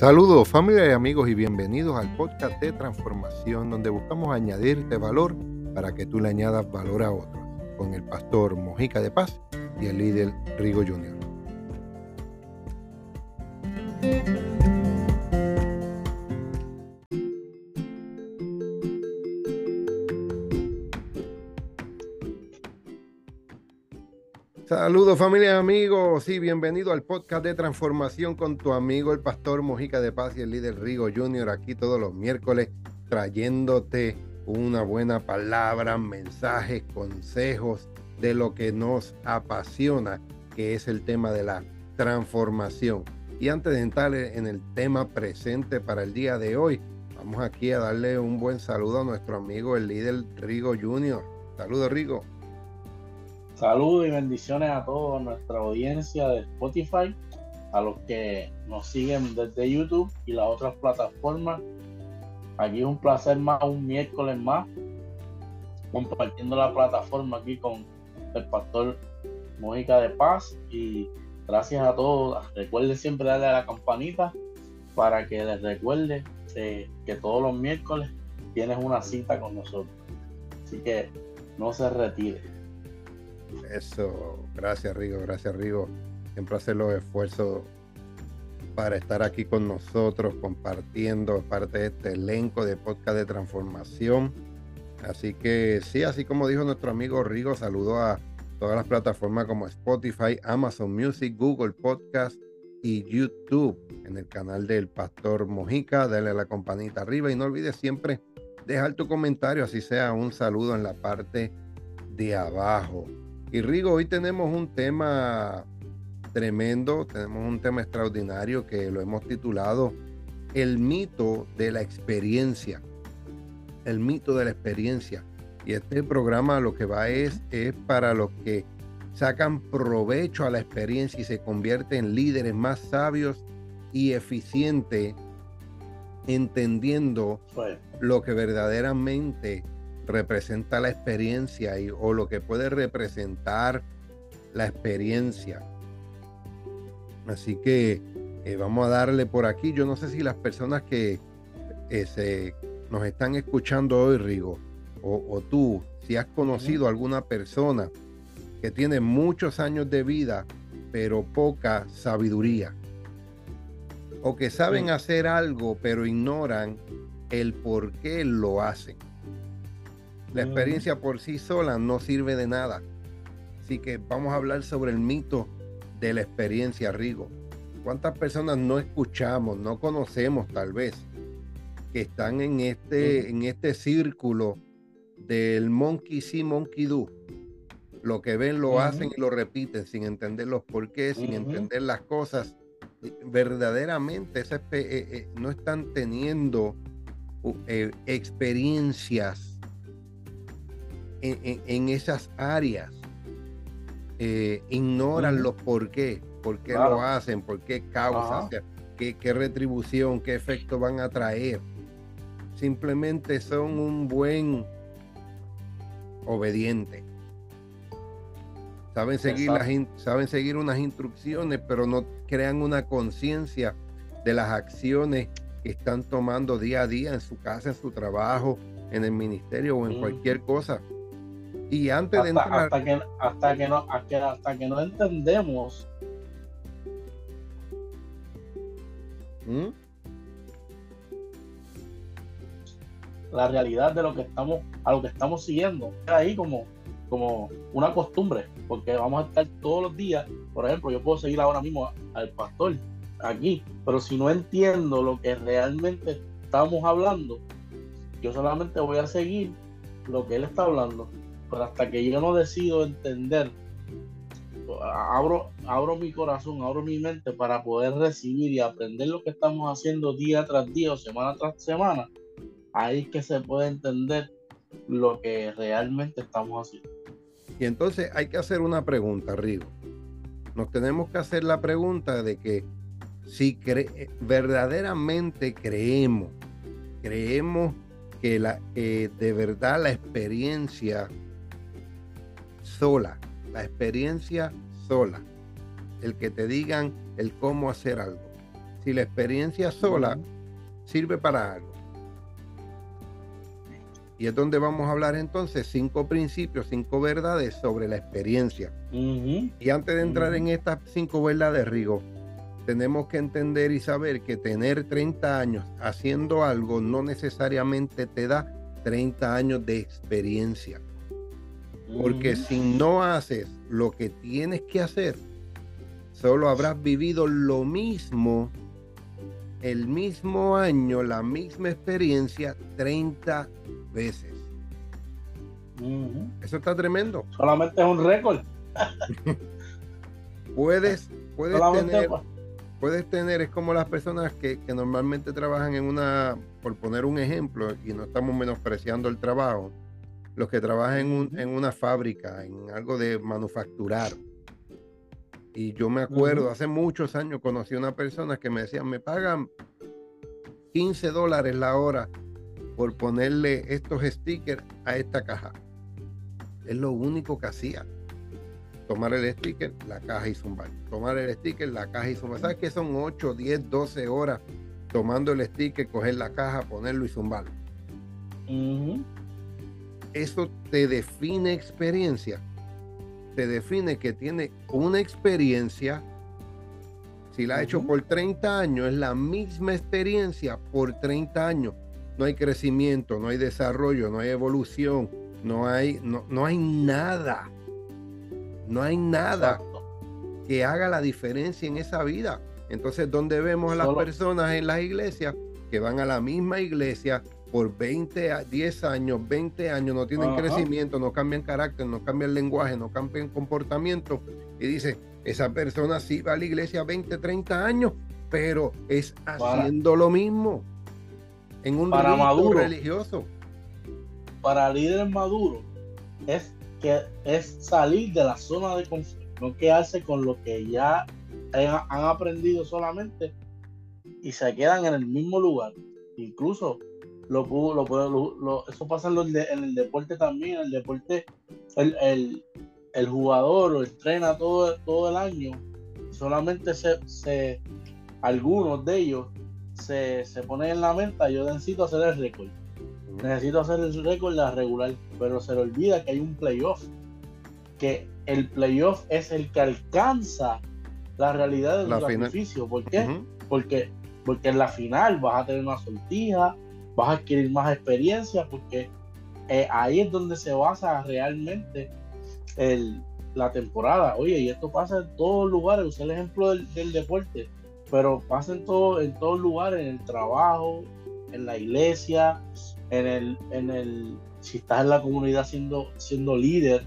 Saludos familia y amigos y bienvenidos al podcast de transformación donde buscamos añadirte valor para que tú le añadas valor a otros con el pastor Mojica de Paz y el líder Rigo Jr. Saludos familia amigos y bienvenido al podcast de transformación con tu amigo el pastor Mojica de Paz y el líder Rigo Jr. aquí todos los miércoles trayéndote una buena palabra, mensajes, consejos de lo que nos apasiona, que es el tema de la transformación. Y antes de entrar en el tema presente para el día de hoy, vamos aquí a darle un buen saludo a nuestro amigo el líder Rigo Jr. Saludos Rigo. Saludos y bendiciones a toda nuestra audiencia de Spotify, a los que nos siguen desde YouTube y las otras plataformas. Aquí es un placer más, un miércoles más, compartiendo la plataforma aquí con el pastor Mónica de Paz y gracias a todos. Recuerden siempre darle a la campanita para que les recuerde que todos los miércoles tienes una cita con nosotros. Así que no se retire. Eso, gracias Rigo, gracias Rigo. Siempre hace los esfuerzos para estar aquí con nosotros, compartiendo parte de este elenco de podcast de transformación. Así que sí, así como dijo nuestro amigo Rigo, saludo a todas las plataformas como Spotify, Amazon Music, Google Podcast y YouTube en el canal del Pastor Mojica. Dale a la campanita arriba y no olvides siempre dejar tu comentario, así sea un saludo en la parte de abajo. Y Rigo, hoy tenemos un tema tremendo, tenemos un tema extraordinario que lo hemos titulado El mito de la experiencia. El mito de la experiencia. Y este programa lo que va es, es para los que sacan provecho a la experiencia y se convierten en líderes más sabios y eficientes, entendiendo lo que verdaderamente representa la experiencia y, o lo que puede representar la experiencia. Así que eh, vamos a darle por aquí. Yo no sé si las personas que eh, se, nos están escuchando hoy, Rigo, o, o tú, si has conocido alguna persona que tiene muchos años de vida, pero poca sabiduría. O que saben hacer algo, pero ignoran el por qué lo hacen. La experiencia por sí sola no sirve de nada. Así que vamos a hablar sobre el mito de la experiencia, Rigo. ¿Cuántas personas no escuchamos, no conocemos tal vez, que están en este, en este círculo del monkey see, monkey do? Lo que ven lo hacen y lo repiten sin entender los porqués, sin entender las cosas. Verdaderamente esa, eh, eh, no están teniendo eh, experiencias en, esas áreas. Eh, ignoran los por qué, por qué lo hacen, por qué causa, qué, qué, retribución, qué efecto van a traer. Simplemente son un buen obediente. Saben seguir, las, saben seguir unas instrucciones, pero no crean una conciencia de las acciones que están tomando día a día en su casa, en su trabajo, en el ministerio o en cualquier cosa. Y antes de entrar. Hasta que, hasta que, no, hasta que no entendemos. ¿Mm? La realidad de lo que estamos, a lo que estamos siguiendo. Ahí como, como una costumbre, porque vamos a estar todos los días. Por ejemplo, yo puedo seguir ahora mismo al pastor aquí, pero si no entiendo lo que realmente estamos hablando, yo solamente voy a seguir lo que él está hablando pero hasta que yo no decido entender, abro, abro mi corazón, abro mi mente para poder recibir y aprender lo que estamos haciendo día tras día o semana tras semana, ahí es que se puede entender lo que realmente estamos haciendo. Y entonces hay que hacer una pregunta, Rigo. Nos tenemos que hacer la pregunta de que si verdaderamente creemos, creemos que, la, que de verdad la experiencia sola, la experiencia sola, el que te digan el cómo hacer algo. si la experiencia sola sirve para algo. Y es donde vamos a hablar entonces cinco principios, cinco verdades sobre la experiencia. Y antes de entrar en estas cinco verdades, Rigo, tenemos que entender y saber que tener 30 años haciendo algo no necesariamente te da 30 años de experiencia. Porque si no haces lo que tienes que hacer, solo habrás vivido lo mismo, el mismo año, la misma experiencia 30 veces. Eso está tremendo. Solamente es un récord. puedes, puedes tener, puedes tener, es como las personas que, normalmente trabajan en una, por poner un ejemplo, y no estamos menospreciando el trabajo, los que trabajan en, una fábrica, en algo de manufacturar. Y yo me acuerdo, hace muchos años conocí a una persona que me decía, me pagan 15 dólares la hora por ponerle estos stickers a esta caja. Es lo único que hacía. Tomar el sticker, la caja y zumbar. Tomar el sticker, la caja y zumbar. ¿Sabes que son 8, 10, 12 horas tomando el sticker, coger la caja, ponerlo y zumbarlo? Eso te define experiencia. Te define que tiene una experiencia. Si la ha hecho por 30 años, es la misma experiencia por 30 años no hay crecimiento, no hay desarrollo, no hay evolución, no hay, no, no hay nada. No hay nada que haga la diferencia en esa vida. Entonces, ¿dónde vemos a las personas en las iglesias que van a la misma iglesia por 20, a 10 años, 20 años, no tienen crecimiento, no cambian carácter, no cambian lenguaje, no cambian comportamiento? Y dice, esa persona sí va a la iglesia 20, 30 años, pero es haciendo lo mismo en un para maduro, religioso. Para líder maduro es que es salir de la zona de confort, no quedarse con lo que ya han, aprendido solamente y se quedan en el mismo lugar. Incluso lo, lo, eso pasa en, el deporte también. En el deporte, el, el, jugador lo entrena todo, todo el año. Solamente se, se, algunos de ellos se, se pone en la mente, yo necesito hacer el récord. Necesito hacer el récord la regular, pero se le olvida que hay un playoff. Que el playoff es el que alcanza la realidad del sacrificio. ¿Por qué? porque, porque en la final vas a tener una sortija, vas a adquirir más experiencia, porque eh, ahí es donde se basa realmente el, la temporada. Oye, y esto pasa en todos lugares. Usé el ejemplo del, del deporte pero pasa en todo, en todos lugares, en el trabajo, en la iglesia, en el, en el, si estás en la comunidad siendo, siendo líder,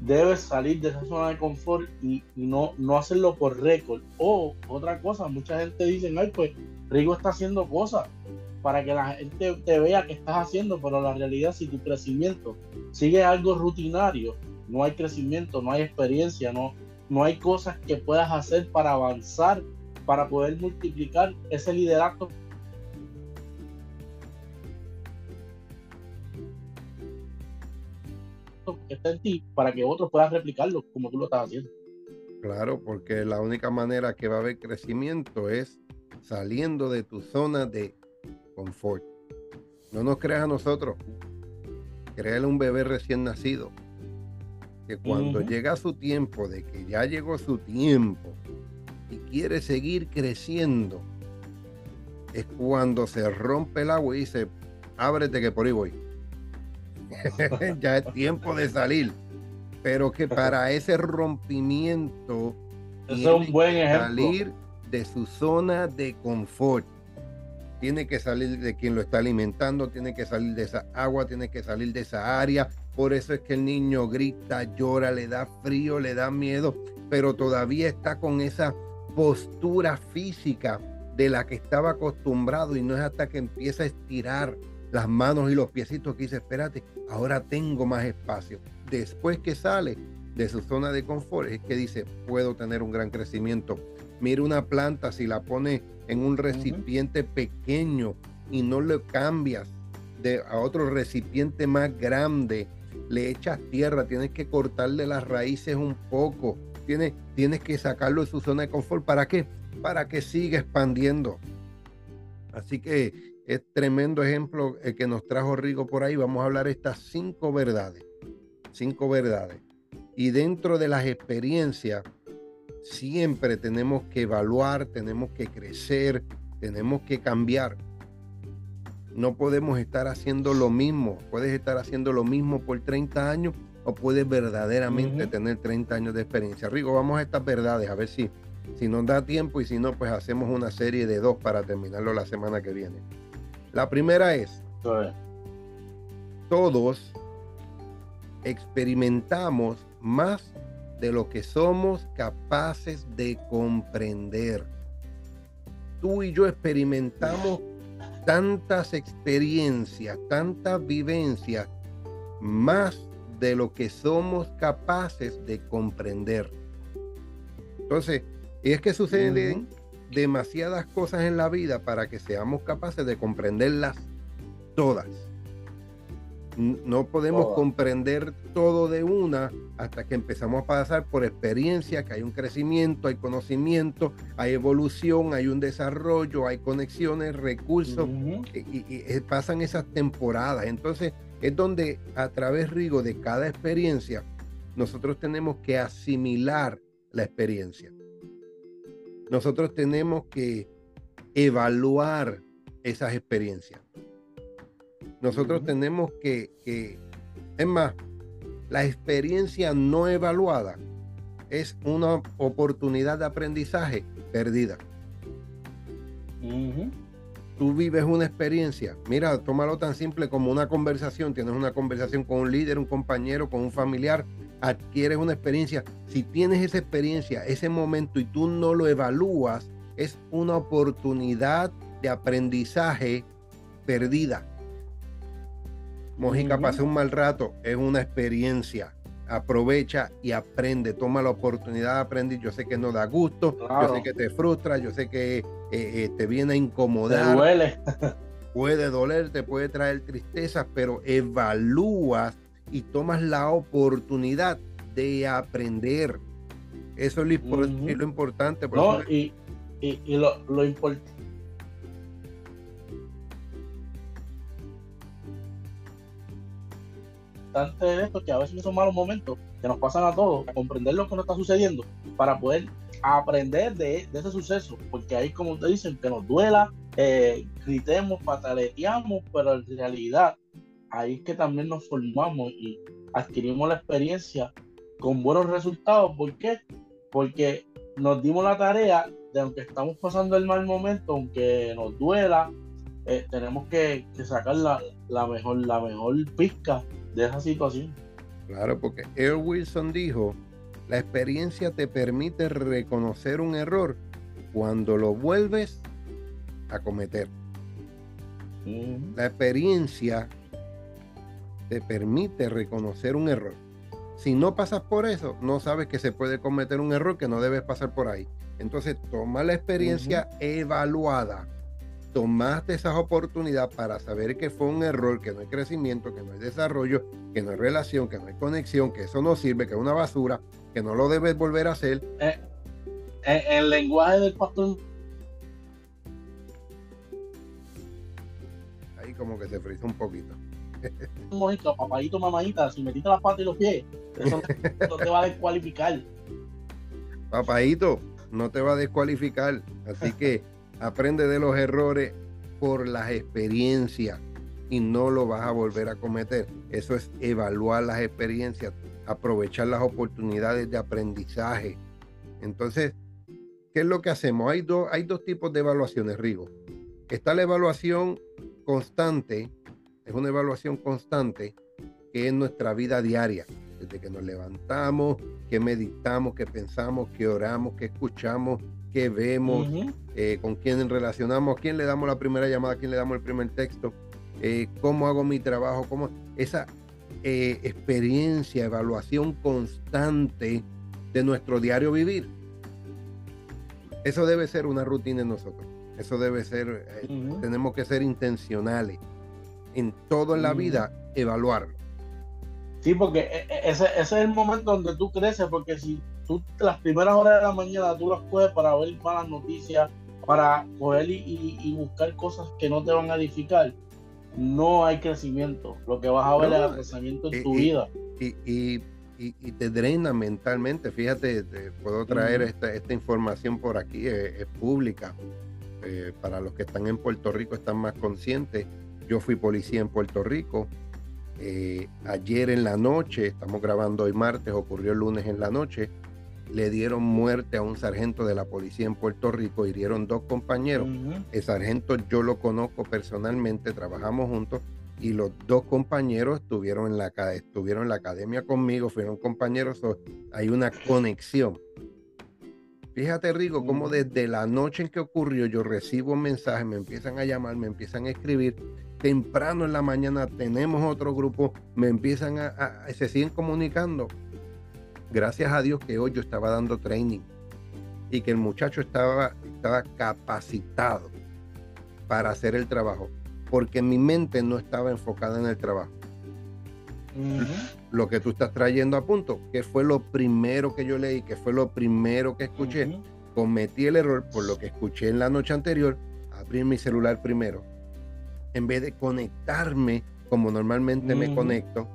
debes salir de esa zona de confort y, no, no hacerlo por récord. O otra cosa, mucha gente dice, ay, pues Rigo está haciendo cosas para que la gente te vea que estás haciendo, pero la realidad si tu crecimiento sigue algo rutinario, no hay crecimiento, no hay experiencia, no, no hay cosas que puedas hacer para avanzar para poder multiplicar ese liderato que está en ti para que otros puedan replicarlo como tú lo estás haciendo. Claro, porque la única manera que va a haber crecimiento es saliendo de tu zona de confort. No nos creas a nosotros. Créale un bebé recién nacido. Que cuando llega su tiempo, de que ya llegó su tiempo, y quiere seguir creciendo, es cuando se rompe el agua y dice, ábrete que por ahí voy. ya es tiempo de salir. Pero que para ese rompimiento es un buen salir de su zona de confort. Tiene que salir de quien lo está alimentando, tiene que salir de esa agua, tiene que salir de esa área. Por eso es que el niño grita, llora, le da frío, le da miedo, pero todavía está con esa postura física de la que estaba acostumbrado y no es hasta que empieza a estirar las manos y los piecitos que dice, espérate, ahora tengo más espacio. Después que sale de su zona de confort es que dice, puedo tener un gran crecimiento. Mira una planta, si la pone en un recipiente pequeño y no le cambias de, a otro recipiente más grande, le echas tierra, tienes que cortarle las raíces un poco, tienes, tienes que sacarlo de su zona de confort. ¿Para qué? Para que siga expandiendo. Así que es tremendo ejemplo el que nos trajo Rigo por ahí. Vamos a hablar estas cinco verdades. Cinco verdades. Y dentro de las experiencias, siempre tenemos que evaluar, tenemos que crecer, tenemos que cambiar. No podemos estar haciendo lo mismo. Puedes estar haciendo lo mismo por 30 años o puedes verdaderamente tener 30 años de experiencia. Rigo, vamos a estas verdades, a ver si, si nos da tiempo y si no, pues hacemos una serie de dos para terminarlo la semana que viene. La primera es, todos experimentamos más de lo que somos capaces de comprender. Tú y yo experimentamos tantas experiencias, tantas vivencias, más de lo que somos capaces de comprender. Entonces, es que suceden demasiadas cosas en la vida para que seamos capaces de comprenderlas todas. No podemos comprender todo de una hasta que empezamos a pasar por experiencia, que hay un crecimiento, hay conocimiento, hay evolución, hay un desarrollo, hay conexiones, recursos, y, y, pasan esas temporadas. Entonces es donde a través, Rigo, de cada experiencia, nosotros tenemos que asimilar la experiencia. Nosotros tenemos que evaluar esas experiencias nosotros tenemos que, es más, la experiencia no evaluada es una oportunidad de aprendizaje perdida. Tú vives una experiencia, mira, tómalo tan simple como una conversación, tienes una conversación con un líder, un compañero, con un familiar, adquieres una experiencia. Si tienes esa experiencia, ese momento y tú no lo evalúas, es una oportunidad de aprendizaje perdida. Mojica, pasé un mal rato, es una experiencia. Aprovecha y aprende, toma la oportunidad de aprender. Yo sé que no da gusto, yo sé que te frustra, yo sé que eh, eh, te viene a incomodar. Te duele. puede doler, te puede traer tristeza, pero evalúas y tomas la oportunidad de aprender. Eso es lo, importante. No, y, y, lo, lo importante de esto que a veces son malos momentos que nos pasan a todos, comprender lo que nos está sucediendo para poder aprender de, ese suceso, porque ahí como te dicen, que nos duela, eh, gritemos, pataleteamos, pero en realidad ahí es que también nos formamos y adquirimos la experiencia con buenos resultados. ¿Por qué? Porque nos dimos la tarea de aunque estamos pasando el mal momento, aunque nos duela, eh, tenemos que, sacar la, mejor, la mejor pizca de esa situación. Claro, porque Earl Wilson dijo, la experiencia te permite reconocer un error cuando lo vuelves a cometer. La experiencia te permite reconocer un error. Si no pasas por eso, no sabes que se puede cometer un error que no debes pasar por ahí. Entonces, toma la experiencia evaluada tomaste esas oportunidades para saber que fue un error, que no hay crecimiento, que no hay desarrollo, que no hay relación, que no hay conexión, que eso no sirve, que es una basura, que no lo debes volver a hacer. Eh, eh, el lenguaje del pastor. Ahí como que se frisa un poquito. Papadito, mamadita, si metiste las patas y los pies, eso no te va a descualificar. Papadito, no te va a descualificar. Así que Aprende de los errores por las experiencias y no lo vas a volver a cometer. Eso es evaluar las experiencias, aprovechar las oportunidades de aprendizaje. Entonces, ¿qué es lo que hacemos? Hay, dos, hay dos tipos de evaluaciones, Rigo. Está la evaluación constante, es una evaluación constante que es nuestra vida diaria, desde que nos levantamos, que meditamos, que pensamos, que oramos, que escuchamos, que vemos, eh, con quién relacionamos, a quién le damos la primera llamada, a quién le damos el primer texto, eh, cómo hago mi trabajo, cómo esa eh, experiencia, evaluación constante de nuestro diario vivir. Eso debe ser una rutina en nosotros. Eso debe ser, tenemos que ser intencionales en todo en la vida, evaluarlo. Sí, porque ese, ese, es el momento donde tú creces, porque si tú las primeras horas de la mañana tú las coges para ver malas noticias, para coger y, buscar cosas que no te van a edificar, no hay crecimiento. Lo que vas a ver es el crecimiento en tu vida. Y, te drena mentalmente. Fíjate, puedo traer esta, información por aquí, es, pública. Eh, para los que están en Puerto Rico están más conscientes. Yo fui policía en Puerto Rico. Eh, ayer en la noche, estamos grabando hoy martes, ocurrió el lunes en la noche, le dieron muerte a un sargento de la policía en Puerto Rico, hirieron dos compañeros. El sargento yo lo conozco personalmente, trabajamos juntos y los dos compañeros estuvieron en la, estuvieron en la academia conmigo, fueron compañeros, hay una conexión. Fíjate, Rigo, cómo desde la noche en que ocurrió yo recibo mensajes, me empiezan a llamar, me empiezan a escribir. Temprano en la mañana tenemos otro grupo, me empiezan a se siguen comunicando gracias a Dios que hoy yo estaba dando training y que el muchacho estaba, estaba capacitado para hacer el trabajo, porque mi mente no estaba enfocada en el trabajo. Lo que tú estás trayendo a punto, que fue lo primero que yo leí, que fue lo primero que escuché, cometí el error por lo que escuché en la noche anterior, abrir mi celular primero, en vez de conectarme como normalmente me conecto.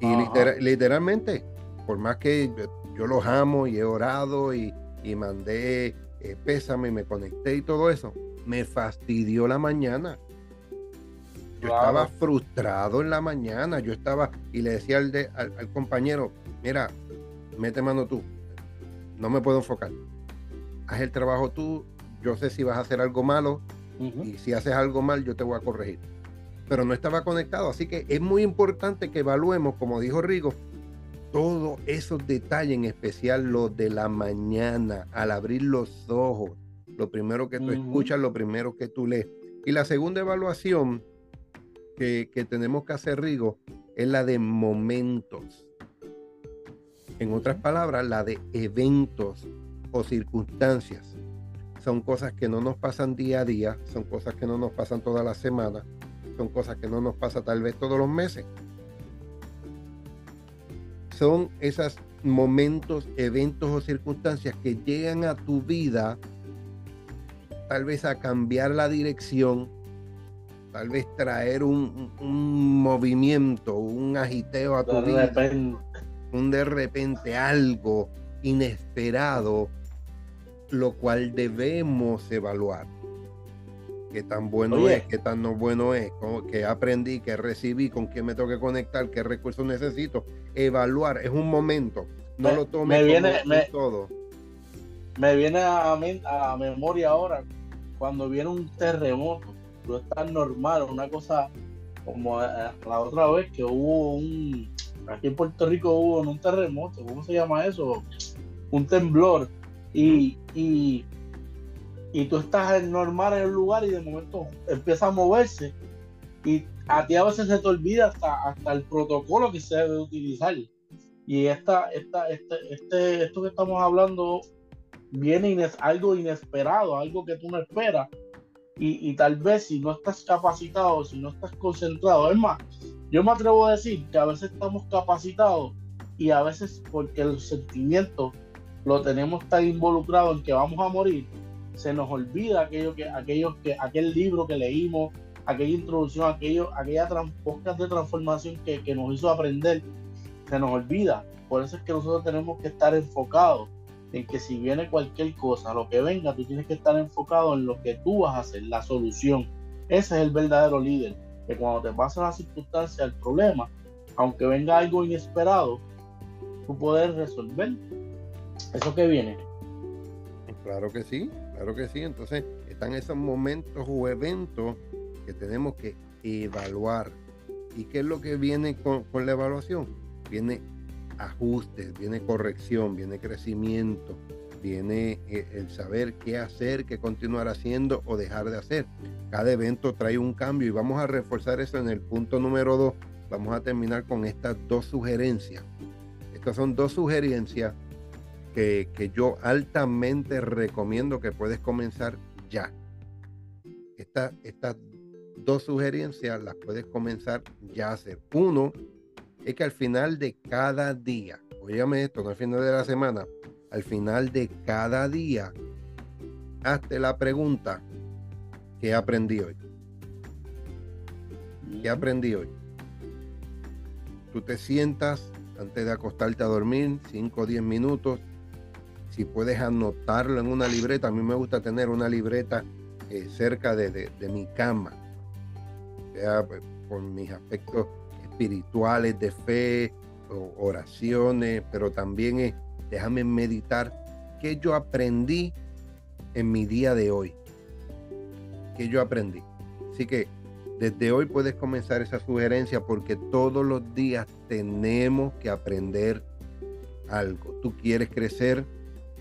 Y literalmente por más que yo, los amo y he orado y, mandé eh, pésame y me conecté y todo eso, me fastidió la mañana. Yo estaba frustrado en la mañana, yo estaba y le decía al, al, compañero, mira, mete mano tú, no me puedo enfocar. Haz el trabajo tú, yo sé si vas a hacer algo malo y si haces algo mal yo te voy a corregir. Pero no estaba conectado, así que es muy importante que evaluemos, como dijo Rigo, todos esos detalles, en especial los de la mañana, al abrir los ojos, lo primero que tú escuchas, lo primero que tú lees. Y la segunda evaluación que, tenemos que hacer, Rigo, es la de momentos. En otras palabras, la de eventos o circunstancias. Son cosas que no nos pasan día a día, son cosas que no nos pasan toda la semana, son cosas que no nos pasan tal vez todos los meses son esos momentos, eventos o circunstancias que llegan a tu vida, tal vez a cambiar la dirección, tal vez traer un, movimiento, un agiteo a tu vida, un de repente algo inesperado, lo cual debemos evaluar. Qué tan bueno es, qué tan no bueno es, qué aprendí, qué recibí, con quién me tengo que conectar, qué recursos necesito. Evaluar es un momento, no lo tome me viene, todo. Me viene a, a, memoria ahora cuando viene un terremoto, tú estás normal, una cosa como eh, la otra vez que hubo un, aquí en Puerto Rico hubo un terremoto, ¿cómo se llama eso? Un temblor. Y, y y tú estás normal en el lugar y de momento empieza a moverse y a ti a veces se te olvida hasta, hasta el protocolo que se debe utilizar. Y esta, esta, este, este, esto que estamos hablando viene algo inesperado, algo que tú no esperas. Y, y, tal vez si no estás capacitado, si no estás concentrado, es más, yo me atrevo a decir que a veces estamos capacitados y a veces porque el sentimiento lo tenemos tan involucrado en que vamos a morir, se nos olvida aquello que, aquello que, aquel libro que leímos, aquella introducción, aquello, aquella podcast de transformación que, que nos hizo aprender, se nos olvida. Por eso es que nosotros tenemos que estar enfocados en que si viene cualquier cosa, lo que venga, tú tienes que estar enfocado en lo que tú vas a hacer, la solución. Ese es el verdadero líder, que cuando te pasa la circunstancia, el problema, aunque venga algo inesperado, tú puedes resolver eso que viene. Claro que sí, Claro que sí, entonces están esos momentos o eventos que tenemos que evaluar. ¿Y qué es lo que viene con, la evaluación? Viene ajustes, viene corrección, viene crecimiento, viene eh, el saber qué hacer, qué continuar haciendo o dejar de hacer. Cada evento trae un cambio y vamos a reforzar eso en el punto número dos. Vamos a terminar con estas dos sugerencias. Estas son dos sugerencias que, yo altamente recomiendo que puedes comenzar ya. estas dos sugerencias las puedes comenzar ya a hacer. Uno es que al final de cada día, óyame esto, no al final de la semana, al final de cada día, hazte la pregunta, ¿qué aprendí hoy? ¿Qué aprendí hoy? Tú te sientas antes de acostarte a dormir, 5 o 10 minutos. Si puedes anotarlo en una libreta, a mí me gusta tener una libreta eh, cerca de, mi cama, sea pues, por mis aspectos espirituales, de fe, oraciones, pero también es, déjame meditar qué yo aprendí en mi día de hoy. ¿Qué yo aprendí? Así que desde hoy puedes comenzar esa sugerencia porque todos los días tenemos que aprender algo. Tú quieres crecer,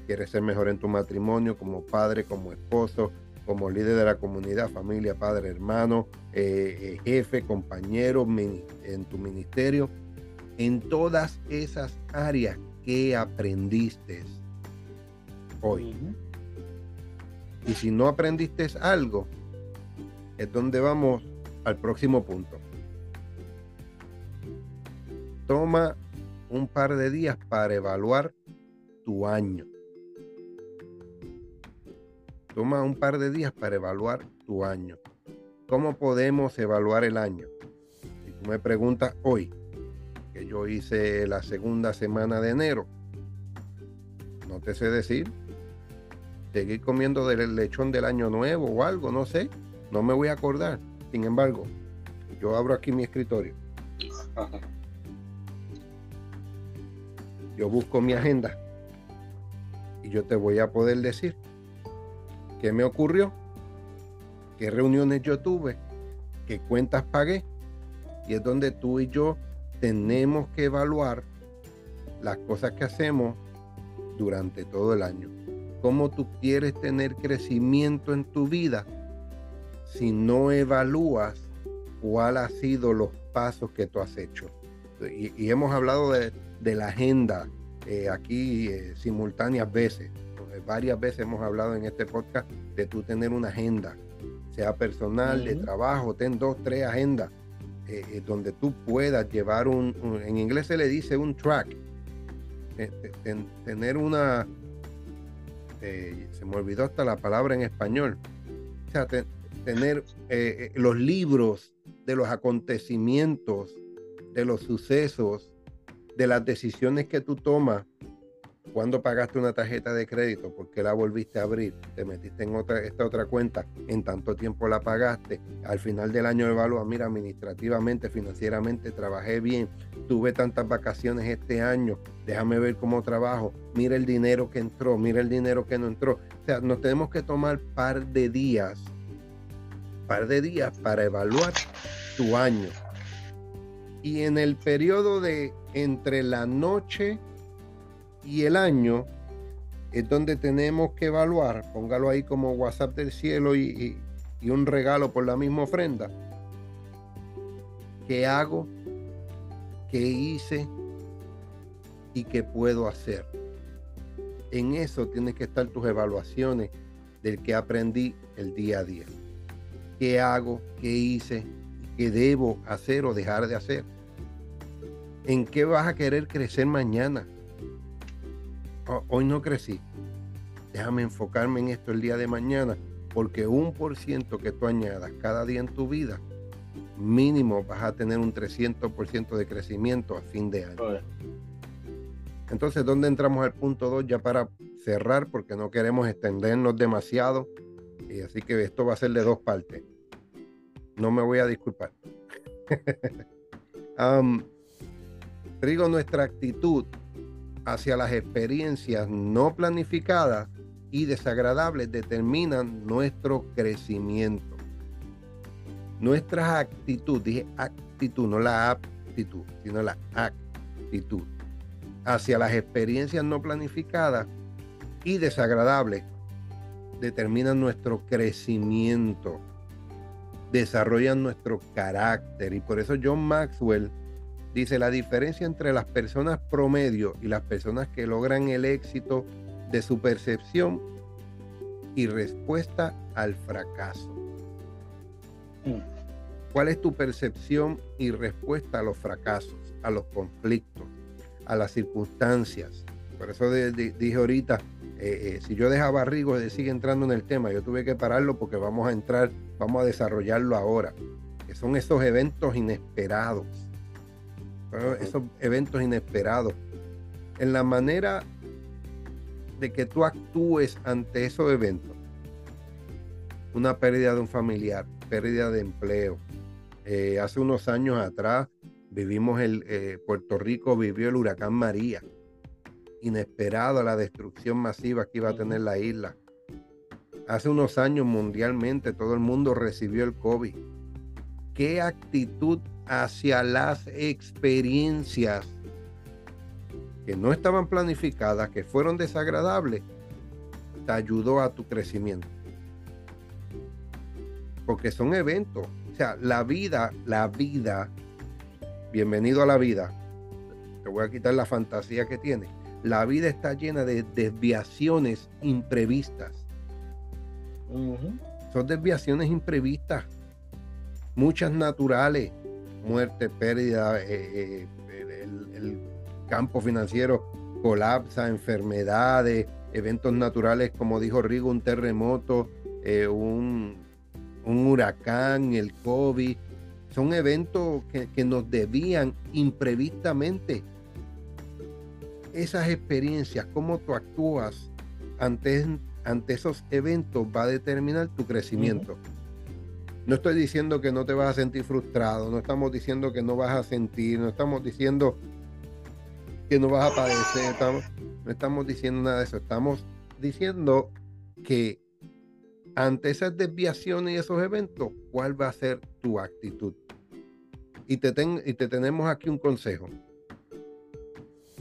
quieres ser mejor en tu matrimonio, como padre, como esposo, como líder de la comunidad, familia, padre, hermano, eh, eh, jefe, compañero en tu ministerio. En todas esas áreas que aprendiste hoy. Y si no aprendiste algo, es donde vamos al próximo punto. Toma un par de días para evaluar tu año. Toma un par de días para evaluar tu año. ¿Cómo podemos evaluar el año? Si tú me preguntas hoy, que yo hice la segunda semana de enero, no te sé decir. Seguir comiendo del lechón del año nuevo o algo, no sé. No me voy a acordar. Sin embargo, yo abro aquí mi escritorio. Yo busco mi agenda y yo te voy a poder decir qué me ocurrió, qué reuniones yo tuve, qué cuentas pagué. Y es donde tú y yo tenemos que evaluar las cosas que hacemos durante todo el año. Cómo tú quieres tener crecimiento en tu vida si no evalúas cuál ha sido los pasos que tú has hecho. Y, hemos hablado de, la agenda eh, aquí eh, simultáneas veces. Varias veces hemos hablado en este podcast de tú tener una agenda, sea personal, de trabajo, ten dos, tres agendas, eh, donde tú puedas llevar un, en inglés se le dice un track, tener una, se me olvidó hasta la palabra en español, o sea, tener eh, eh, los libros de los acontecimientos, de los sucesos, de las decisiones que tú tomas cuando pagaste una tarjeta de crédito, porque la volviste a abrir, te metiste en otra, esta otra cuenta, en tanto tiempo la pagaste, al final del año evalúa, mira, administrativamente, financieramente, trabajé bien, tuve tantas vacaciones este año, déjame ver cómo trabajo, mira el dinero que entró, mira el dinero que no entró. O sea, nos tenemos que tomar par de días par de días para evaluar tu año. Y en el periodo de entre la noche y el año es donde tenemos que evaluar, póngalo ahí como WhatsApp del cielo y, un regalo por la misma ofrenda. ¿Qué hago? ¿Qué hice? ¿Y qué puedo hacer? En eso tienes que estar tus evaluaciones del que aprendí el día a día qué hago, qué hice, qué debo hacer o dejar de hacer. ¿En qué vas a querer crecer mañana? Hoy no crecí. Déjame enfocarme en esto el día de mañana, porque un por ciento que tú añadas cada día en tu vida, mínimo vas a tener un 300% de crecimiento a fin de año. Entonces, ¿dónde entramos al punto 2 ya para cerrar? Porque no queremos extendernos demasiado. Y así que esto va a ser de dos partes no me voy a disculpar. digo, nuestra actitud hacia las experiencias no planificadas y desagradables determinan nuestro crecimiento. Nuestra actitud, dije actitud, no la aptitud, sino la actitud hacia las experiencias no planificadas y desagradables determinan nuestro crecimiento desarrollan nuestro carácter. Y por eso John Maxwell dice, la diferencia entre las personas promedio y las personas que logran el éxito de su percepción y respuesta al fracaso. Mm. ¿Cuál es tu percepción y respuesta a los fracasos, a los conflictos, a las circunstancias. Por eso dije ahorita, eh, eh, si yo dejaba Rigo sigue entrando en el tema, yo tuve que pararlo porque vamos a entrar, vamos a desarrollarlo ahora, que son esos eventos inesperados. Esos eventos inesperados. En la manera de que tú actúes ante esos eventos. Una pérdida de un familiar, pérdida de empleo. Eh, hace unos años atrás vivimos el, Puerto Rico vivió el huracán María inesperada la destrucción masiva que iba a tener la isla. Hace unos años mundialmente todo el mundo recibió el COVID. ¿Qué actitud hacia las experiencias que no estaban planificadas, que fueron desagradables, te ayudó a tu crecimiento? Porque son eventos. O sea, la vida, la vida, bienvenido a la vida. Te voy a quitar la fantasía que tiene la vida está llena de desviaciones imprevistas. Son desviaciones imprevistas, muchas naturales, muerte, pérdida, eh, eh, el, campo financiero colapsa, enfermedades, eventos naturales, como dijo Rigo, un terremoto, eh, un, huracán, el COVID. Son eventos que, nos debían imprevistamente esas experiencias, cómo tú actúas ante, ante esos eventos va a determinar tu crecimiento. No estoy diciendo que no te vas a sentir frustrado, no estamos diciendo que no vas a sentir, no estamos diciendo que no vas a padecer, no estamos diciendo nada de eso, estamos diciendo que ante esas desviaciones y esos eventos, ¿cuál va a ser tu actitud? Y te, y te tenemos aquí un consejo.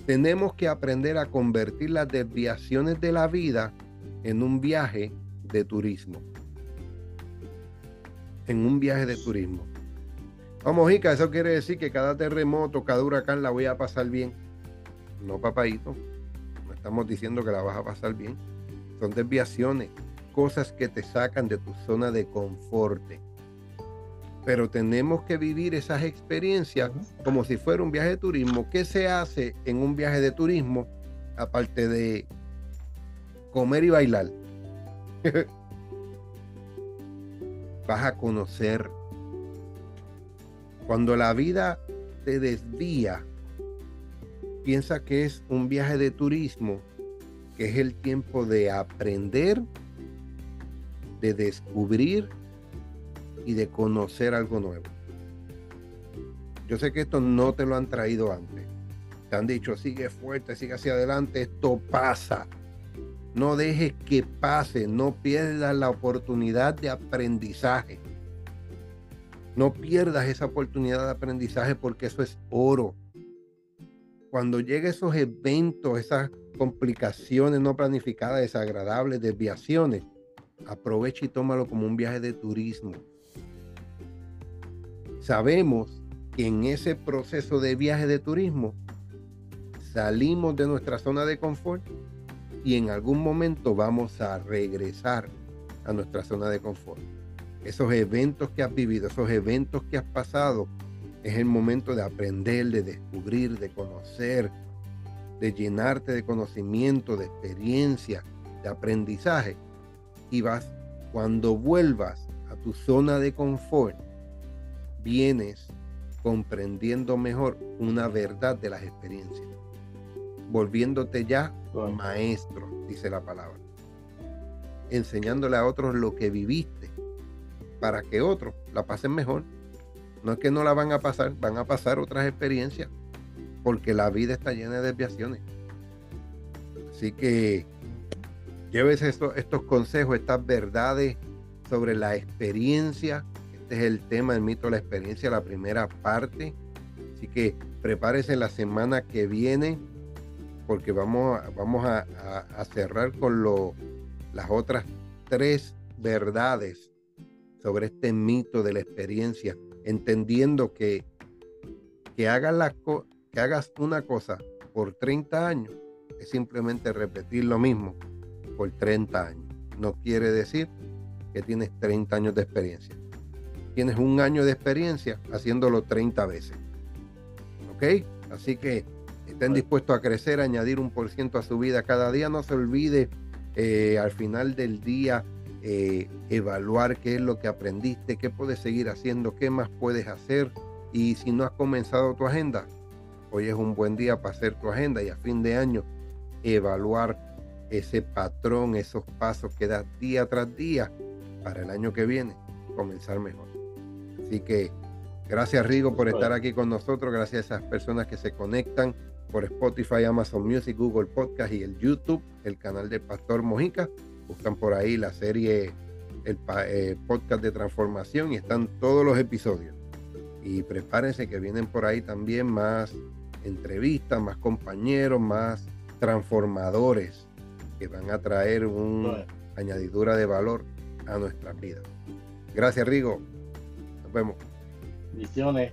Tenemos que aprender a convertir las desviaciones de la vida en un viaje de turismo. En un viaje de turismo. Vamos, Ica, eso quiere decir que cada terremoto, cada huracán la voy a pasar bien. No, papadito. No estamos diciendo que la vas a pasar bien. Son desviaciones, cosas que te sacan de tu zona de confort pero tenemos que vivir esas experiencias como si fuera un viaje de turismo. ¿Qué se hace en un viaje de turismo aparte de comer y bailar? Vas a conocer. Cuando la vida te desvía, piensa que es un viaje de turismo, que es el tiempo de aprender, de descubrir y de conocer algo nuevo. Yo sé que esto no te lo han traído antes. Te han dicho, sigue fuerte, sigue hacia adelante, esto pasa. No dejes que pase, no pierdas la oportunidad de aprendizaje. No pierdas esa oportunidad de aprendizaje porque eso es oro. Cuando lleguen esos eventos, esas complicaciones no planificadas, desagradables, desviaciones, aprovecha y tómalo como un viaje de turismo sabemos que en ese proceso de viaje de turismo salimos de nuestra zona de confort y en algún momento vamos a regresar a nuestra zona de confort. Esos eventos que has vivido, esos eventos que has pasado, es el momento de aprender, de descubrir, de conocer, de llenarte de conocimiento, de experiencia, de aprendizaje. Y vas, cuando vuelvas a tu zona de confort, vienes comprendiendo mejor una verdad de las experiencias, volviéndote ya maestro, dice la palabra, enseñándole a otros lo que viviste para que otros la pasen mejor. No es que no la van a pasar, van a pasar otras experiencias, porque la vida está llena de desviaciones. Así que lleves estos, estos consejos, estas verdades sobre la experiencia este es el tema, el mito, la experiencia, la primera parte. Así que prepárese la semana que viene porque vamos, a, cerrar con las otras tres verdades sobre este mito de la experiencia, entendiendo que, la, que hagas una cosa por 30 años es simplemente repetir lo mismo por 30 años. No quiere decir que tienes 30 años de experiencia tienes un año de experiencia haciéndolo 30 veces. ¿Ok? Así que estén dispuestos a crecer, añadir un por ciento a su vida cada día. No se olvide eh, al final del día eh, evaluar qué es lo que aprendiste, qué puedes seguir haciendo, qué más puedes hacer. Y si no has comenzado tu agenda, hoy es un buen día para hacer tu agenda y a fin de año evaluar ese patrón, esos pasos que das día tras día para el año que viene comenzar mejor. Así que gracias Rigo por estar aquí con nosotros, gracias a esas personas que se conectan por Spotify, Amazon Music, Google Podcast y el YouTube, el canal de Pastor Mojica. Buscan por ahí la serie, el eh, podcast de transformación y están todos los episodios. Y prepárense que vienen por ahí también más entrevistas, más compañeros, más transformadores que van a traer una añadidura de valor a nuestras vidas. Gracias, Rigo. Nos vemos. Visiones.